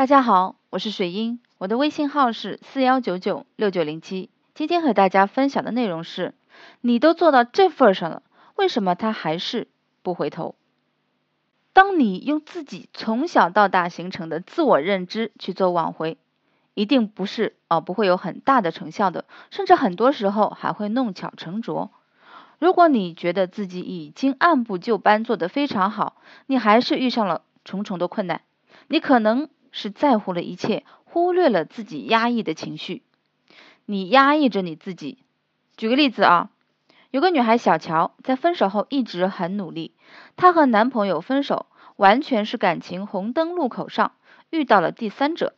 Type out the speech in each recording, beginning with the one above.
大家好，我是水英，我的微信号是四幺九九六九零七。今天和大家分享的内容是：你都做到这份上了，为什么他还是不回头？当你用自己从小到大形成的自我认知去做挽回，一定不是啊，不会有很大的成效的，甚至很多时候还会弄巧成拙。如果你觉得自己已经按部就班做得非常好，你还是遇上了重重的困难，你可能是在乎了一切，忽略了自己压抑的情绪。你压抑着你自己。举个例子啊，有个女孩小乔，在分手后一直很努力。她和男朋友分手，完全是感情红灯路口上遇到了第三者。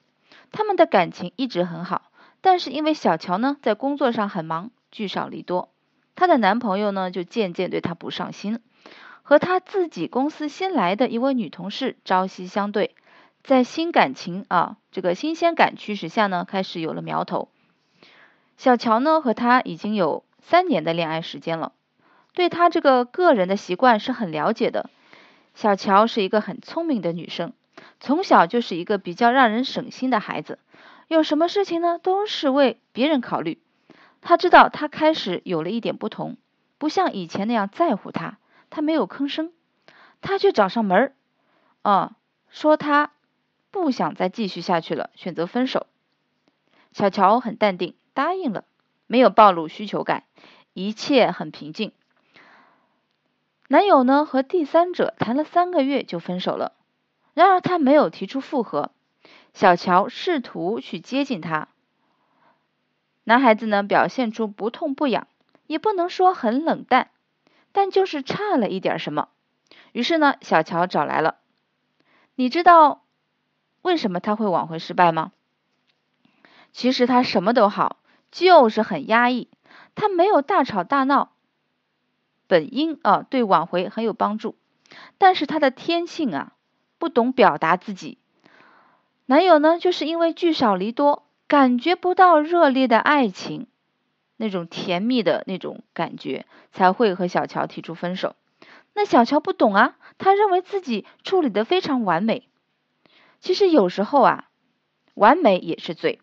他们的感情一直很好，但是因为小乔呢在工作上很忙，聚少离多。她的男朋友呢，就渐渐对她不上心，和她自己公司新来的一位女同事朝夕相对，在新感情啊这个新鲜感驱使下呢，开始有了苗头。小乔呢和他已经有三年的恋爱时间了，对他这个个人的习惯是很了解的。小乔是一个很聪明的女生，从小就是一个比较让人省心的孩子，有什么事情呢都是为别人考虑。他知道他开始有了一点不同，不像以前那样在乎他，他没有吭声，他却找上门儿，啊，说他不想再继续下去了，选择分手。小乔很淡定，答应了，没有暴露需求感，一切很平静。男友呢和第三者谈了三个月就分手了，然而他没有提出复合，小乔试图去接近他。男孩子呢，表现出不痛不痒，也不能说很冷淡，但就是差了一点什么。于是呢，小乔找来了。你知道为什么他会挽回失败吗？其实他什么都好，就是很压抑。他没有大吵大闹，本应啊对挽回很有帮助，但是他的天性啊不懂表达自己。男友呢，就是因为聚少离多。感觉不到热烈的爱情，那种甜蜜的那种感觉，才会和小乔提出分手。那小乔不懂啊，他认为自己处理的非常完美。其实有时候啊，完美也是罪。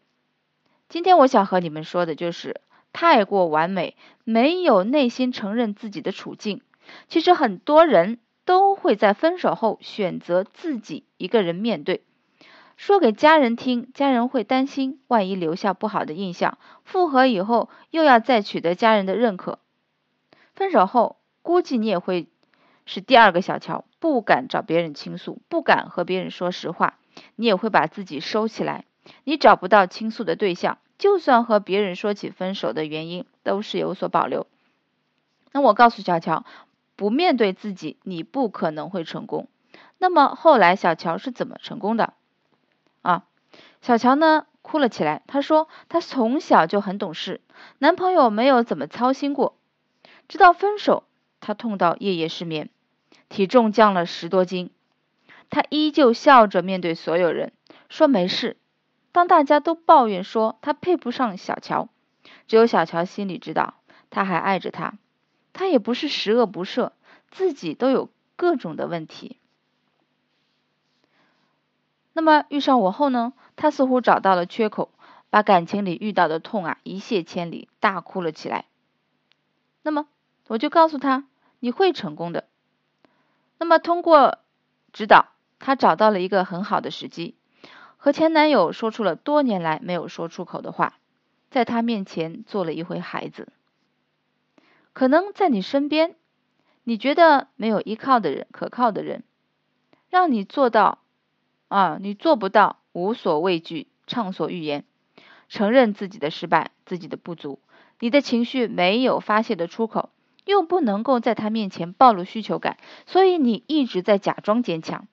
今天我想和你们说的就是太过完美，没有内心承认自己的处境。其实很多人都会在分手后选择自己一个人面对。说给家人听，家人会担心，万一留下不好的印象。复合以后又要再取得家人的认可，分手后估计你也会是第二个小乔，不敢找别人倾诉，不敢和别人说实话，你也会把自己收起来，你找不到倾诉的对象，就算和别人说起分手的原因，都是有所保留。那我告诉小乔，不面对自己，你不可能会成功。那么后来小乔是怎么成功的？啊，小乔呢哭了起来。她说：“她从小就很懂事，男朋友没有怎么操心过。直到分手，她痛到夜夜失眠，体重降了十多斤。他依旧笑着面对所有人，说没事。当大家都抱怨说他配不上小乔，只有小乔心里知道，他还爱着他。他也不是十恶不赦，自己都有各种的问题。”那么遇上我后呢？他似乎找到了缺口，把感情里遇到的痛啊一泻千里，大哭了起来。那么我就告诉他，你会成功的。那么通过指导，她找到了一个很好的时机，和前男友说出了多年来没有说出口的话，在他面前做了一回孩子。可能在你身边，你觉得没有依靠的人、可靠的人，让你做到。啊，你做不到无所畏惧、畅所欲言，承认自己的失败、自己的不足，你的情绪没有发泄的出口，又不能够在他面前暴露需求感，所以你一直在假装坚强。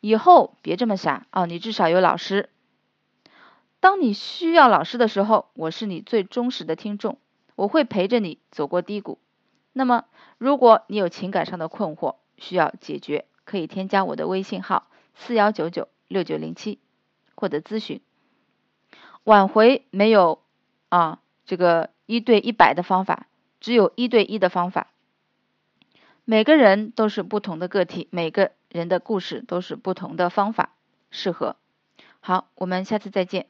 以后别这么傻啊！你至少有老师，当你需要老师的时候，我是你最忠实的听众，我会陪着你走过低谷。那么，如果你有情感上的困惑需要解决，可以添加我的微信号。四幺九九六九零七，获得咨询。挽回没有啊，这个一对一百的方法，只有一对一的方法。每个人都是不同的个体，每个人的故事都是不同的方法适合。好，我们下次再见。